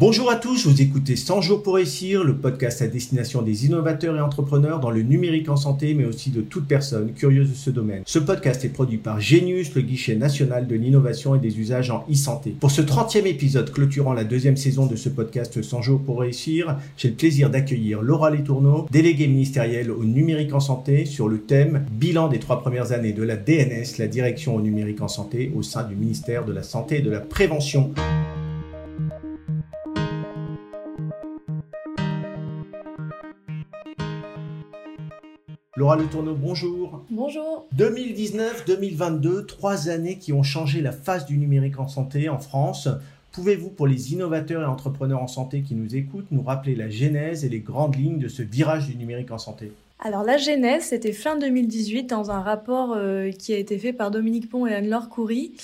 Bonjour à tous, vous écoutez 100 jours pour réussir, le podcast à destination des innovateurs et entrepreneurs dans le numérique en santé, mais aussi de toute personne curieuse de ce domaine. Ce podcast est produit par Genius, le guichet national de l'innovation et des usages en e-santé. Pour ce 30e épisode clôturant la deuxième saison de ce podcast 100 jours pour réussir, j'ai le plaisir d'accueillir Laura Letourneau, déléguée ministérielle au numérique en santé, sur le thème Bilan des trois premières années de la DNS, la direction au numérique en santé, au sein du ministère de la Santé et de la Prévention. Laura Le Tourneau, bonjour. Bonjour. 2019-2022, trois années qui ont changé la face du numérique en santé en France. Pouvez-vous, pour les innovateurs et entrepreneurs en santé qui nous écoutent, nous rappeler la genèse et les grandes lignes de ce virage du numérique en santé? Alors la genèse, c'était fin 2018 dans un rapport euh, qui a été fait par Dominique Pont et Anne-Laure Coury,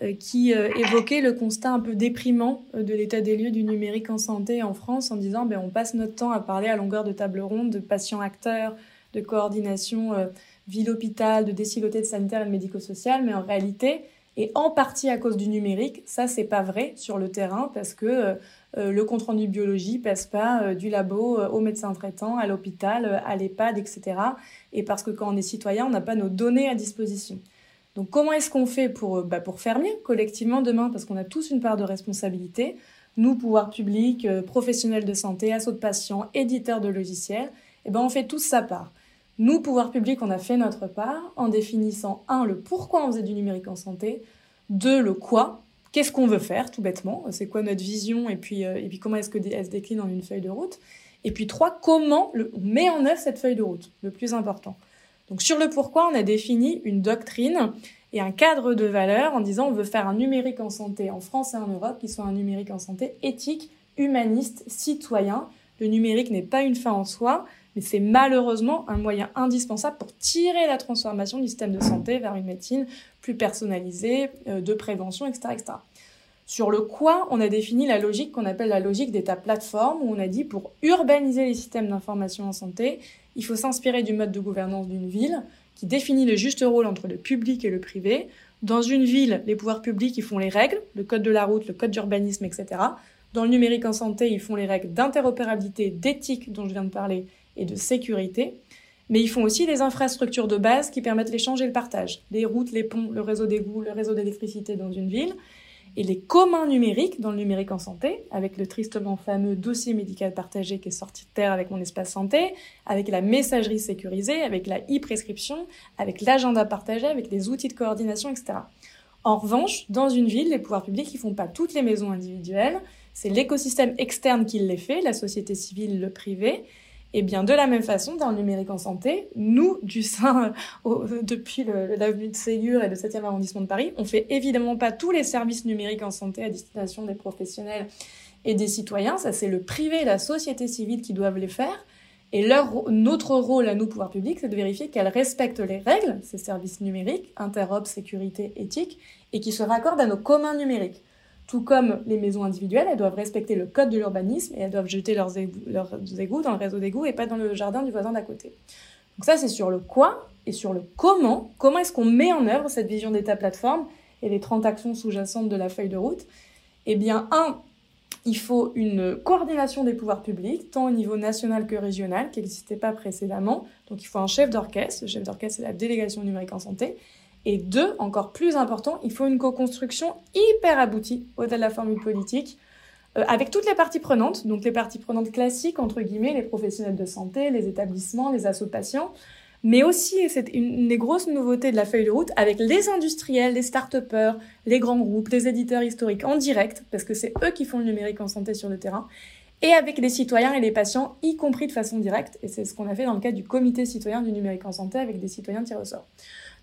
euh, qui euh, évoquait le constat un peu déprimant de l'état des lieux du numérique en santé en France en disant ben, on passe notre temps à parler à longueur de table ronde de patients acteurs, de coordination euh, ville-hôpital, de déciloté de sanitaire et de médico-social, mais en réalité, et en partie à cause du numérique, ça c'est pas vrai sur le terrain parce que euh, euh, le compte rendu biologie passe pas du labo au médecin traitant, à l'hôpital, à l'EHPAD, etc. Et parce que quand on est citoyen, on n'a pas nos données à disposition. Donc comment est-ce qu'on fait pour, bah, pour faire mieux collectivement demain Parce qu'on a tous une part de responsabilité. Nous, pouvoir public, professionnels de santé, assos de patients, éditeurs de logiciels, eh ben on fait tous sa part. Nous, pouvoir public, on a fait notre part en définissant, un, le pourquoi on faisait du numérique en santé, deux, le quoi, qu'est-ce qu'on veut faire, tout bêtement, c'est quoi notre vision, et puis, euh, et puis comment est-ce qu'elle se décline en une feuille de route, et puis trois, comment on met en œuvre cette feuille de route, le plus important. Donc sur le pourquoi, on a défini une doctrine et un cadre de valeurs en disant on veut faire un numérique en santé en France et en Europe qui soit un numérique en santé éthique, humaniste, citoyen. Le numérique n'est pas une fin en soi, mais c'est malheureusement un moyen indispensable pour tirer la transformation du système de santé vers une médecine plus personnalisée, euh, de prévention, etc., etc. Sur le quoi, on a défini la logique qu'on appelle la logique d'état plateforme, où on a dit pour urbaniser les systèmes d'information en santé, il faut s'inspirer du mode de gouvernance d'une ville qui définit le juste rôle entre le public et le privé. Dans une ville, les pouvoirs publics, ils font les règles, le code de la route, le code d'urbanisme, etc. Dans le numérique en santé, ils font les règles d'interopérabilité, d'éthique dont je viens de parler, et de sécurité. Mais ils font aussi des infrastructures de base qui permettent l'échange et le partage. Les routes, les ponts, le réseau d'égouts, le réseau d'électricité dans une ville. Et les communs numériques dans le numérique en santé, avec le tristement fameux dossier médical partagé qui est sorti de terre avec mon espace santé, avec la messagerie sécurisée, avec la e-prescription, avec l'agenda partagé, avec les outils de coordination, etc. En revanche, dans une ville, les pouvoirs publics, ils font pas toutes les maisons individuelles. C'est l'écosystème externe qui les fait, la société civile, le privé. Et bien, de la même façon, dans le numérique en santé, nous, du sein, depuis l'avenue de Ségur et le 7e arrondissement de Paris, on fait évidemment pas tous les services numériques en santé à destination des professionnels et des citoyens. Ça, c'est le privé la société civile qui doivent les faire. Et notre rôle à nous, pouvoir public, c'est de vérifier qu'elles respectent les règles, ces services numériques, interop, sécurité, éthique, et qui se raccordent à nos communs numériques. Tout comme les maisons individuelles, elles doivent respecter le code de l'urbanisme et elles doivent jeter leurs égouts, dans le réseau d'égouts et pas dans le jardin du voisin d'à côté. Donc ça, c'est sur le quoi et sur le comment. Comment est-ce qu'on met en œuvre cette vision d'État plateforme et les 30 actions sous-jacentes de la feuille de route? Eh bien, un, il faut une coordination des pouvoirs publics, tant au niveau national que régional, qui n'existait pas précédemment. Donc il faut un chef d'orchestre. Le chef d'orchestre, c'est la délégation numérique en santé. Et deux, encore plus important, il faut une co-construction hyper aboutie au-delà de la formule politique, euh, avec toutes les parties prenantes, donc les parties prenantes classiques, entre guillemets, les professionnels de santé, les établissements, les assos patients, mais aussi, et c'est une des grosses nouveautés de la feuille de route, avec les industriels, les start-upers, les grands groupes, les éditeurs historiques en direct, parce que c'est eux qui font le numérique en santé sur le terrain, et avec les citoyens et les patients, y compris de façon directe, et c'est ce qu'on a fait dans le cadre du comité citoyen du numérique en santé avec des citoyens tirés au sort.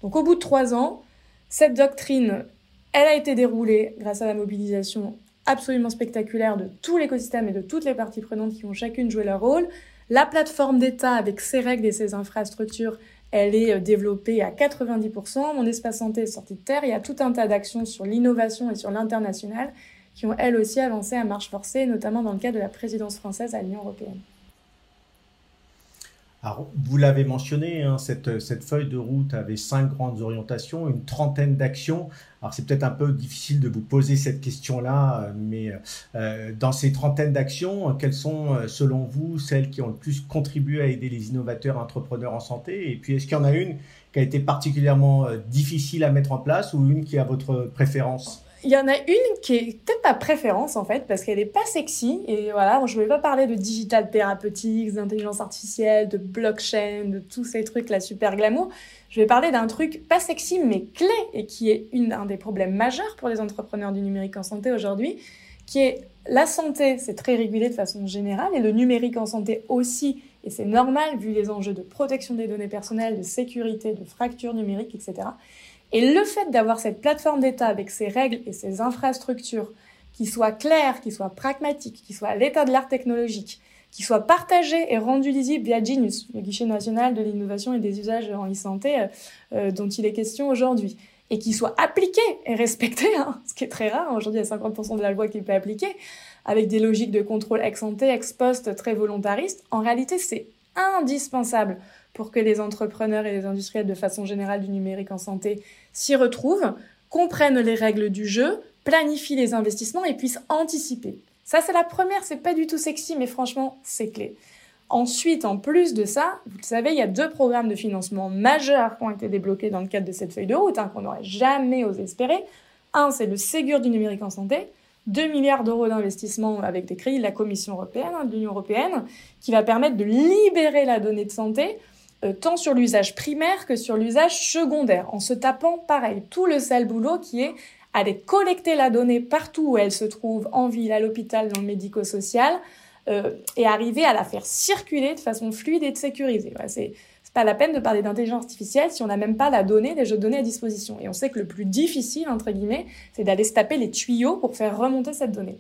Donc au bout de trois ans, cette doctrine, elle a été déroulée grâce à la mobilisation absolument spectaculaire de tout l'écosystème et de toutes les parties prenantes qui ont chacune joué leur rôle. La plateforme d'État avec ses règles et ses infrastructures, elle est développée à 90%. Mon espace santé est sorti de terre. Il y a tout un tas d'actions sur l'innovation et sur l'international qui ont elles aussi avancé à marche forcée, notamment dans le cadre de la présidence française à l'Union européenne. Alors, vous l'avez mentionné, hein, cette, feuille de route avait cinq grandes orientations, une trentaine d'actions. Alors, c'est peut-être un peu difficile de vous poser cette question-là, mais euh, dans ces trentaines d'actions, quelles sont, euh, selon vous, celles qui ont le plus contribué à aider les innovateurs entrepreneurs en santé? Et puis, est-ce qu'il y en a une qui a été particulièrement euh, difficile à mettre en place ou une qui a votre préférence? Il y en a une qui est peut-être ma préférence en fait, parce qu'elle est pas sexy. Et voilà, je ne vais pas parler de digital therapeutics, d'intelligence artificielle, de blockchain, de tous ces trucs là super glamour. Je vais parler d'un truc pas sexy mais clé et qui est un des problèmes majeurs pour les entrepreneurs du numérique en santé aujourd'hui, qui est la santé, c'est très régulé de façon générale, et le numérique en santé aussi, et c'est normal vu les enjeux de protection des données personnelles, de sécurité, de fracture numérique, etc. Et le fait d'avoir cette plateforme d'État avec ses règles et ses infrastructures qui soient claires, qui soient pragmatiques, qui soient à l'état de l'art technologique, qui soient partagées et rendues lisibles via Genius, le guichet national de l'innovation et des usages en e-santé euh, euh, dont il est question aujourd'hui, et qui soient appliquées et respectées, hein, ce qui est très rare. Aujourd'hui, il y a 50% de la loi qui n'est pas appliquée, avec des logiques de contrôle ex ante, ex post très volontaristes. En réalité, c'est indispensable pour que les entrepreneurs et les industriels de façon générale du numérique en santé s'y retrouvent, comprennent les règles du jeu, planifient les investissements et puissent anticiper. Ça, c'est la première, c'est pas du tout sexy, mais franchement, c'est clé. Ensuite, en plus de ça, vous le savez, il y a deux programmes de financement majeurs qui ont été débloqués dans le cadre de cette feuille de route, hein, qu'on n'aurait jamais osé espérer. Un, c'est le Ségur du numérique en santé, 2 milliards d'euros d'investissement avec des crédits de la Commission européenne, de l'Union européenne, qui va permettre de libérer la donnée de santé euh, tant sur l'usage primaire que sur l'usage secondaire, en se tapant pareil tout le sale boulot qui est aller collecter la donnée partout où elle se trouve, en ville, à l'hôpital, dans le médico-social, euh, et arriver à la faire circuler de façon fluide et sécurisée. Voilà, c'est pas la peine de parler d'intelligence artificielle si on n'a même pas la donnée, des jeux de données à disposition. Et on sait que le plus difficile, entre guillemets, c'est d'aller se taper les tuyaux pour faire remonter cette donnée.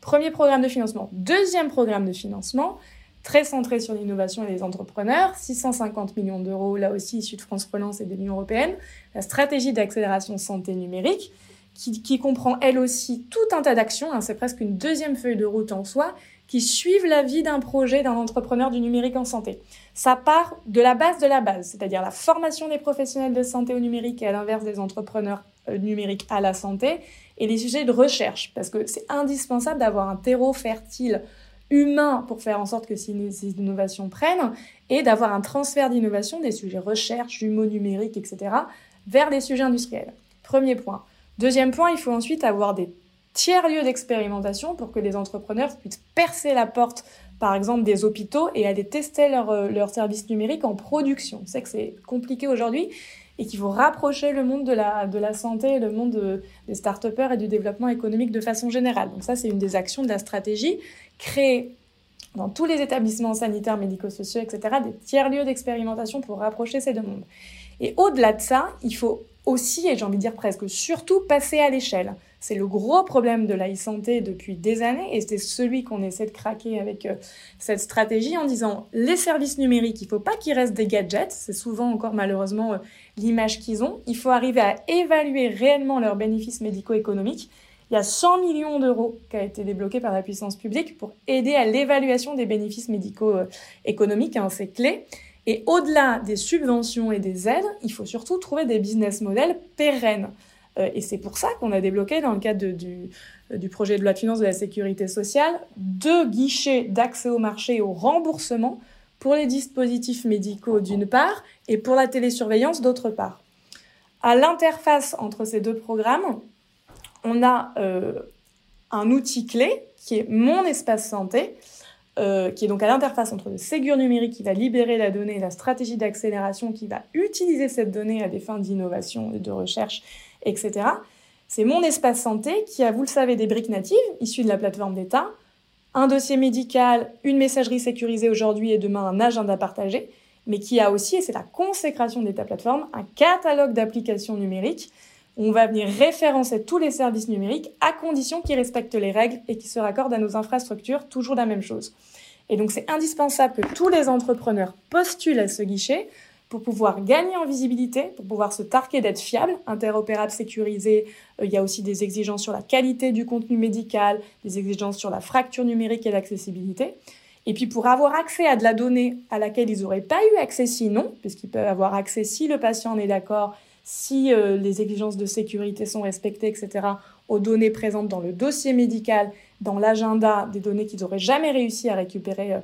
Premier programme de financement. Deuxième programme de financement, très centré sur l'innovation et les entrepreneurs, 650 millions d'euros, là aussi issus de France Relance et de l'Union européenne, la stratégie d'accélération santé numérique, qui, comprend elle aussi tout un tas d'actions, hein, c'est presque une deuxième feuille de route en soi, qui suivent la vie d'un projet d'un entrepreneur du numérique en santé. Ça part de la base de la base, c'est-à-dire la formation des professionnels de santé au numérique et à l'inverse des entrepreneurs euh, numériques à la santé, et les sujets de recherche, parce que c'est indispensable d'avoir un terreau fertile humain pour faire en sorte que ces innovations prennent et d'avoir un transfert d'innovation des sujets recherche, jumeaux numériques, etc., vers les sujets industriels. Premier point. Deuxième point, il faut ensuite avoir des tiers-lieux d'expérimentation pour que les entrepreneurs puissent percer la porte, par exemple, des hôpitaux et aller tester leurs leur euh, services numériques en production. On sait que c'est compliqué aujourd'hui et qu'il faut rapprocher le monde de la, santé, le monde des start et du développement économique de façon générale. Donc ça, c'est une des actions de la stratégie créer dans tous les établissements sanitaires, médico-sociaux, etc., des tiers-lieux d'expérimentation pour rapprocher ces deux mondes. Et au-delà de ça, il faut aussi, et j'ai envie de dire presque surtout, passer à l'échelle. C'est le gros problème de la e-santé depuis des années et c'est celui qu'on essaie de craquer avec euh, cette stratégie en disant les services numériques, il ne faut pas qu'ils restent des gadgets, c'est souvent encore malheureusement euh, l'image qu'ils ont. Il faut arriver à évaluer réellement leurs bénéfices médico-économiques il y a 100 millions d'euros qui a été débloqué par la puissance publique pour aider à l'évaluation des bénéfices médicaux euh, économiques, hein, c'est clé. Et au-delà des subventions et des aides, il faut surtout trouver des business models pérennes. Euh, et c'est pour ça qu'on a débloqué, dans le cadre du, du projet de loi de finances de la sécurité sociale, deux guichets d'accès au marché et au remboursement pour les dispositifs médicaux d'une part et pour la télésurveillance d'autre part. À l'interface entre ces deux programmes, on a euh, un outil clé qui est mon espace santé, euh, qui est donc à l'interface entre le Ségur numérique qui va libérer la donnée et la stratégie d'accélération qui va utiliser cette donnée à des fins d'innovation et de recherche, etc. C'est mon espace santé qui a, vous le savez, des briques natives issues de la plateforme d'État, un dossier médical, une messagerie sécurisée aujourd'hui et demain un agenda partagé, mais qui a aussi, et c'est la consécration d'État plateforme, un catalogue d'applications numériques on va venir référencer tous les services numériques à condition qu'ils respectent les règles et qu'ils se raccordent à nos infrastructures, toujours la même chose. Et donc c'est indispensable que tous les entrepreneurs postulent à ce guichet pour pouvoir gagner en visibilité, pour pouvoir se tarquer d'être fiable, interopérable, sécurisé. Euh, il y a aussi des exigences sur la qualité du contenu médical, des exigences sur la fracture numérique et l'accessibilité. Et puis pour avoir accès à de la donnée à laquelle ils n'auraient pas eu accès sinon, puisqu'ils peuvent avoir accès si le patient en est d'accord, si euh, les exigences de sécurité sont respectées, etc., aux données présentes dans le dossier médical, dans l'agenda, des données qu'ils n'auraient jamais réussi à récupérer euh,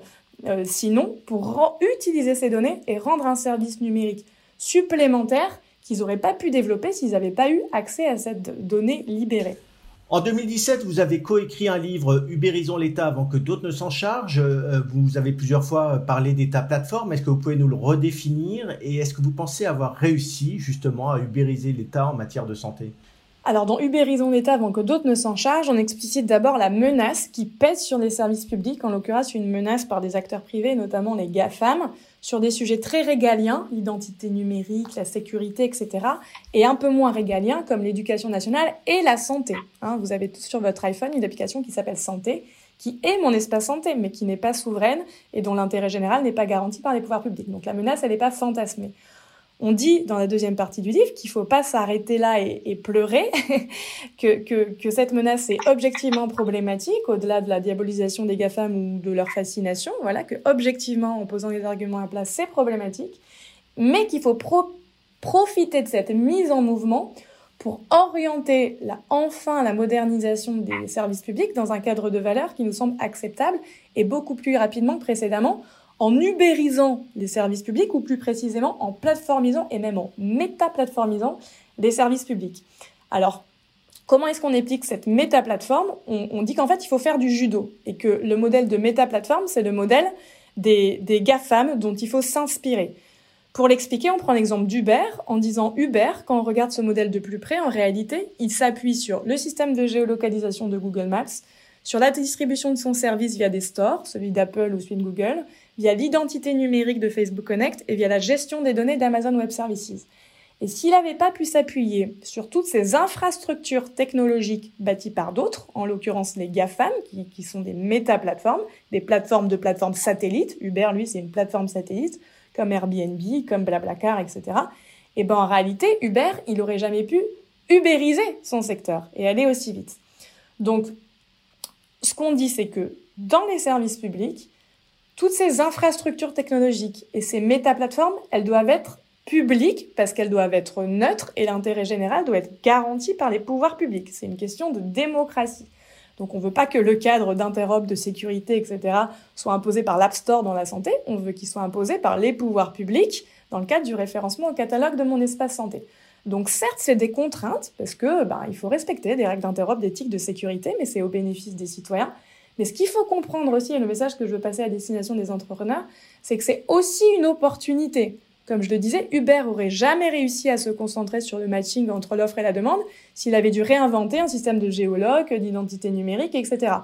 euh, sinon, pour utiliser ces données et rendre un service numérique supplémentaire qu'ils n'auraient pas pu développer s'ils n'avaient pas eu accès à cette donnée libérée. En 2017, vous avez coécrit un livre Ubérisons l'État avant que d'autres ne s'en chargent. Euh, vous avez plusieurs fois parlé d'État plateforme. Est-ce que vous pouvez nous le redéfinir Et est-ce que vous pensez avoir réussi justement à ubériser l'État en matière de santé? Alors, dans Ubérisons l'État avant que d'autres ne s'en chargent, on explicite d'abord la menace qui pèse sur les services publics, en l'occurrence une menace par des acteurs privés, notamment les GAFAM, sur des sujets très régaliens, l'identité numérique, la sécurité, etc., et un peu moins régaliens comme l'éducation nationale et la santé. Hein, vous avez tous sur votre iPhone une application qui s'appelle Santé, qui est mon espace santé, mais qui n'est pas souveraine et dont l'intérêt général n'est pas garanti par les pouvoirs publics. Donc la menace, elle n'est pas fantasmée. On dit dans la deuxième partie du livre qu'il ne faut pas s'arrêter là et, pleurer, que, cette menace est objectivement problématique, au-delà de la diabolisation des GAFAM ou de leur fascination, voilà, que objectivement, en posant les arguments à place, c'est problématique, mais qu'il faut profiter de cette mise en mouvement pour orienter la, enfin la modernisation des services publics dans un cadre de valeurs qui nous semble acceptable et beaucoup plus rapidement que précédemment, en ubérisant les services publics ou plus précisément en plateformisant et même en méta-plateformisant les services publics. Alors, comment est-ce qu'on explique cette méta-plateforme? On, dit qu'en fait, il faut faire du judo et que le modèle de méta-plateforme, c'est le modèle des, des GAFAM dont il faut s'inspirer. Pour l'expliquer, on prend l'exemple d'Uber en disant Uber, quand on regarde ce modèle de plus près, en réalité, il s'appuie sur le système de géolocalisation de Google Maps, sur la distribution de son service via des stores, celui d'Apple ou celui de Google, via l'identité numérique de Facebook Connect et via la gestion des données d'Amazon Web Services. Et s'il n'avait pas pu s'appuyer sur toutes ces infrastructures technologiques bâties par d'autres, en l'occurrence les GAFAM, qui, sont des méta-plateformes, des plateformes de plateformes satellites, Uber, lui, c'est une plateforme satellite, comme Airbnb, comme Blablacar, etc., et ben en réalité, Uber, il n'aurait jamais pu ubériser son secteur et aller aussi vite. Donc, ce qu'on dit, c'est que dans les services publics, toutes ces infrastructures technologiques et ces méta-plateformes, elles doivent être publiques parce qu'elles doivent être neutres et l'intérêt général doit être garanti par les pouvoirs publics. C'est une question de démocratie. Donc on ne veut pas que le cadre d'interop, de sécurité, etc. soit imposé par l'App Store dans la santé, on veut qu'il soit imposé par les pouvoirs publics dans le cadre du référencement au catalogue de mon espace santé. Donc certes, c'est des contraintes, parce que ben, il faut respecter des règles d'interop, d'éthique, de sécurité, mais c'est au bénéfice des citoyens. Mais ce qu'il faut comprendre aussi, et le message que je veux passer à destination des entrepreneurs, c'est que c'est aussi une opportunité. Comme je le disais, Uber aurait jamais réussi à se concentrer sur le matching entre l'offre et la demande s'il avait dû réinventer un système de géologue, d'identité numérique, etc.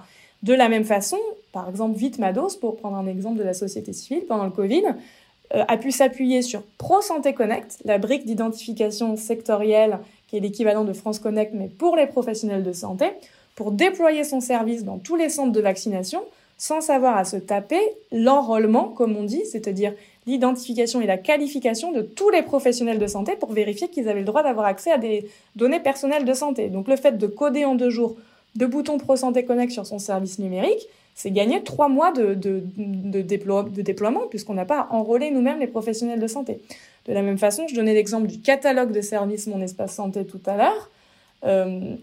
De la même façon, par exemple, Vitmados, pour prendre un exemple de la société civile pendant le Covid, euh, a pu s'appuyer sur Pro Santé Connect, la brique d'identification sectorielle qui est l'équivalent de France Connect, mais pour les professionnels de santé, pour déployer son service dans tous les centres de vaccination sans savoir à se taper l'enrôlement, comme on dit, c'est-à-dire l'identification et la qualification de tous les professionnels de santé pour vérifier qu'ils avaient le droit d'avoir accès à des données personnelles de santé. Donc le fait de coder en deux jours deux boutons Pro Santé Connect sur son service numérique, c'est gagner trois mois de, déploiement puisqu'on n'a pas enrôlé nous-mêmes les professionnels de santé. De la même façon, je donnais l'exemple du catalogue de services Mon Espace Santé tout à l'heure. Euh,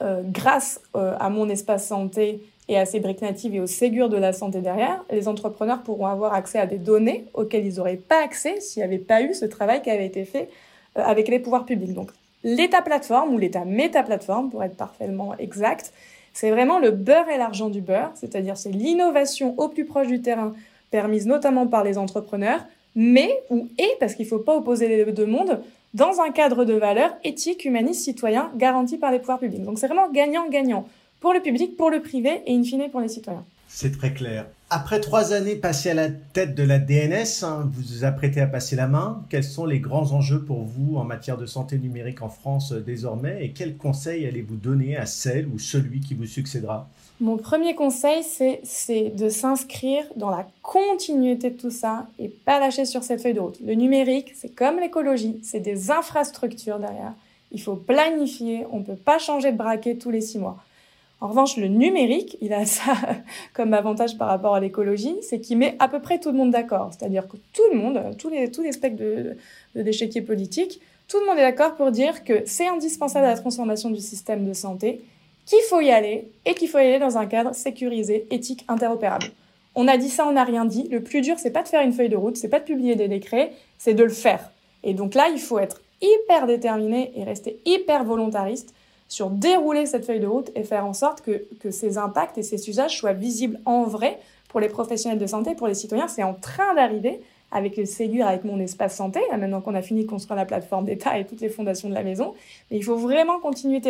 euh, grâce euh, à mon espace santé et à ces briques natives et au Ségur de la santé derrière, les entrepreneurs pourront avoir accès à des données auxquelles ils n'auraient pas accès s'il n'y avait pas eu ce travail qui avait été fait euh, avec les pouvoirs publics. Donc, l'état plateforme ou l'état méta-plateforme, pour être parfaitement exact, c'est vraiment le beurre et l'argent du beurre, c'est-à-dire c'est l'innovation au plus proche du terrain, permise notamment par les entrepreneurs, mais ou et, parce qu'il ne faut pas opposer les deux mondes, dans un cadre de valeurs éthiques, humanistes, citoyens, garantis par les pouvoirs publics. Donc c'est vraiment gagnant-gagnant pour le public, pour le privé et in fine pour les citoyens. C'est très clair. Après trois années passées à la tête de la DNS, hein, vous vous apprêtez à passer la main. Quels sont les grands enjeux pour vous en matière de santé numérique en France euh, désormais? Et quels conseils allez-vous donner à celle ou celui qui vous succédera? Mon premier conseil, c'est de s'inscrire dans la continuité de tout ça et pas lâcher sur cette feuille de route. Le numérique, c'est comme l'écologie, c'est des infrastructures derrière. Il faut planifier, on ne peut pas changer de braquet tous les six mois. En revanche, le numérique, il a ça comme avantage par rapport à l'écologie, c'est qu'il met à peu près tout le monde d'accord. C'est-à-dire que tout le monde, tous les, tous les spectres de, de politique, tout le monde est d'accord pour dire que c'est indispensable à la transformation du système de santé, qu'il faut y aller et qu'il faut y aller dans un cadre sécurisé, éthique, interopérable. On a dit ça, on n'a rien dit. Le plus dur, c'est pas de faire une feuille de route, c'est pas de publier des décrets, c'est de le faire. Et donc là, il faut être hyper déterminé et rester hyper volontariste sur dérouler cette feuille de route et faire en sorte que, que ces impacts et ces usages soient visibles en vrai pour les professionnels de santé, pour les citoyens. C'est en train d'arriver avec le Ségur, avec mon espace santé, maintenant qu'on a fini de construire la plateforme d'État et toutes les fondations de la maison. Mais il faut vraiment continuer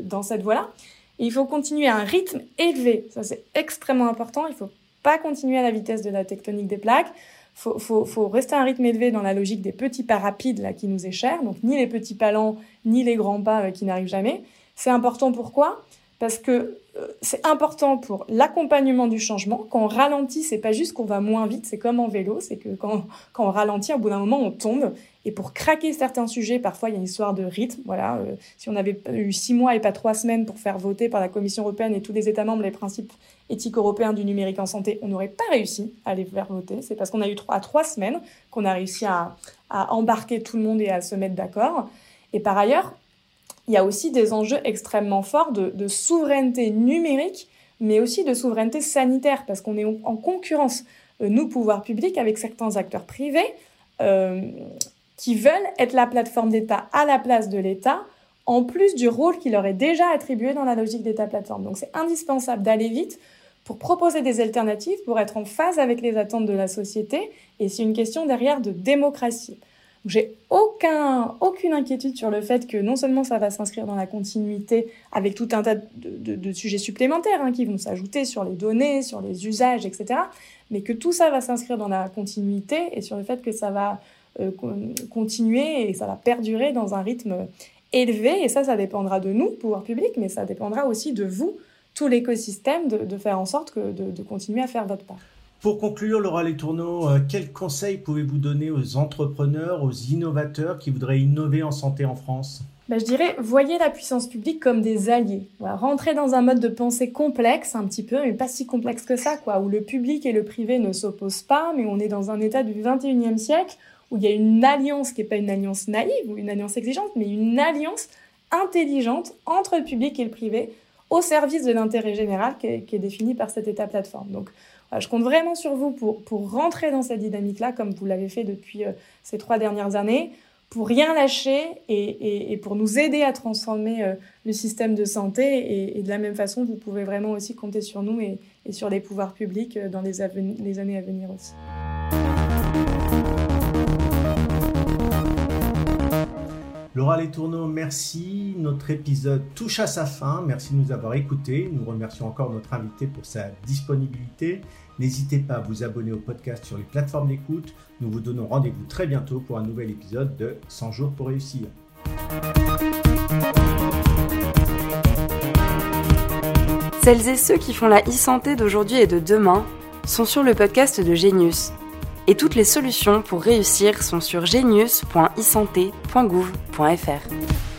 dans cette voie-là. Il faut continuer à un rythme élevé. Ça, c'est extrêmement important. Il ne faut pas continuer à la vitesse de la tectonique des plaques faut, faut, faut rester à un rythme élevé dans la logique des petits pas rapides là, qui nous est cher, donc ni les petits pas lents, ni les grands pas euh, qui n'arrivent jamais. C'est important pourquoi? Parce que euh, c'est important pour l'accompagnement du changement. Quand on ralentit, c'est pas juste qu'on va moins vite, c'est comme en vélo, c'est que quand, quand on ralentit, au bout d'un moment, on tombe. Et pour craquer certains sujets, parfois il y a une histoire de rythme. Voilà, euh, si on avait eu six mois et pas trois semaines pour faire voter par la Commission européenne et tous les États membres les principes éthiques européens du numérique en santé, on n'aurait pas réussi à les faire voter. C'est parce qu'on a eu trois, trois semaines qu'on a réussi à, à embarquer tout le monde et à se mettre d'accord. Et par ailleurs, il y a aussi des enjeux extrêmement forts de, souveraineté numérique, mais aussi de souveraineté sanitaire, parce qu'on est en concurrence, euh, nous, pouvoirs publics, avec certains acteurs privés. Euh, qui veulent être la plateforme d'État à la place de l'État, en plus du rôle qui leur est déjà attribué dans la logique d'État-plateforme. Donc c'est indispensable d'aller vite pour proposer des alternatives, pour être en phase avec les attentes de la société, et c'est une question derrière de démocratie. J'ai aucun, aucune inquiétude sur le fait que non seulement ça va s'inscrire dans la continuité avec tout un tas de, sujets supplémentaires hein, qui vont s'ajouter sur les données, sur les usages, etc., mais que tout ça va s'inscrire dans la continuité et sur le fait que ça va euh, continuer et ça va perdurer dans un rythme élevé. Et ça, ça dépendra de nous, pouvoir public, mais ça dépendra aussi de vous, tout l'écosystème, de, faire en sorte que, de, continuer à faire votre part. Pour conclure, Laura Letourneau, euh, quels conseils pouvez-vous donner aux entrepreneurs, aux innovateurs qui voudraient innover en santé en France? Ben, je dirais, voyez la puissance publique comme des alliés. Voilà, rentrez dans un mode de pensée complexe, un petit peu, mais pas si complexe que ça, quoi, où le public et le privé ne s'opposent pas, mais on est dans un état du 21e siècle où il y a une alliance qui n'est pas une alliance naïve ou une alliance exigeante, mais une alliance intelligente entre le public et le privé au service de l'intérêt général qui est, défini par cette état plateforme. Donc, je compte vraiment sur vous pour, pour rentrer dans cette dynamique-là, comme vous l'avez fait depuis euh, ces trois dernières années, pour rien lâcher et, et, pour nous aider à transformer euh, le système de santé. Et, de la même façon, vous pouvez vraiment aussi compter sur nous et, sur les pouvoirs publics euh, dans les années à venir aussi. Laura Letourneau, merci. Notre épisode touche à sa fin. Merci de nous avoir écoutés. Nous remercions encore notre invité pour sa disponibilité. N'hésitez pas à vous abonner au podcast sur les plateformes d'écoute. Nous vous donnons rendez-vous très bientôt pour un nouvel épisode de 100 jours pour réussir. Celles et ceux qui font la e-santé d'aujourd'hui et de demain sont sur le podcast de Genius et toutes les solutions pour réussir sont sur genius.isanté.gouv.fr.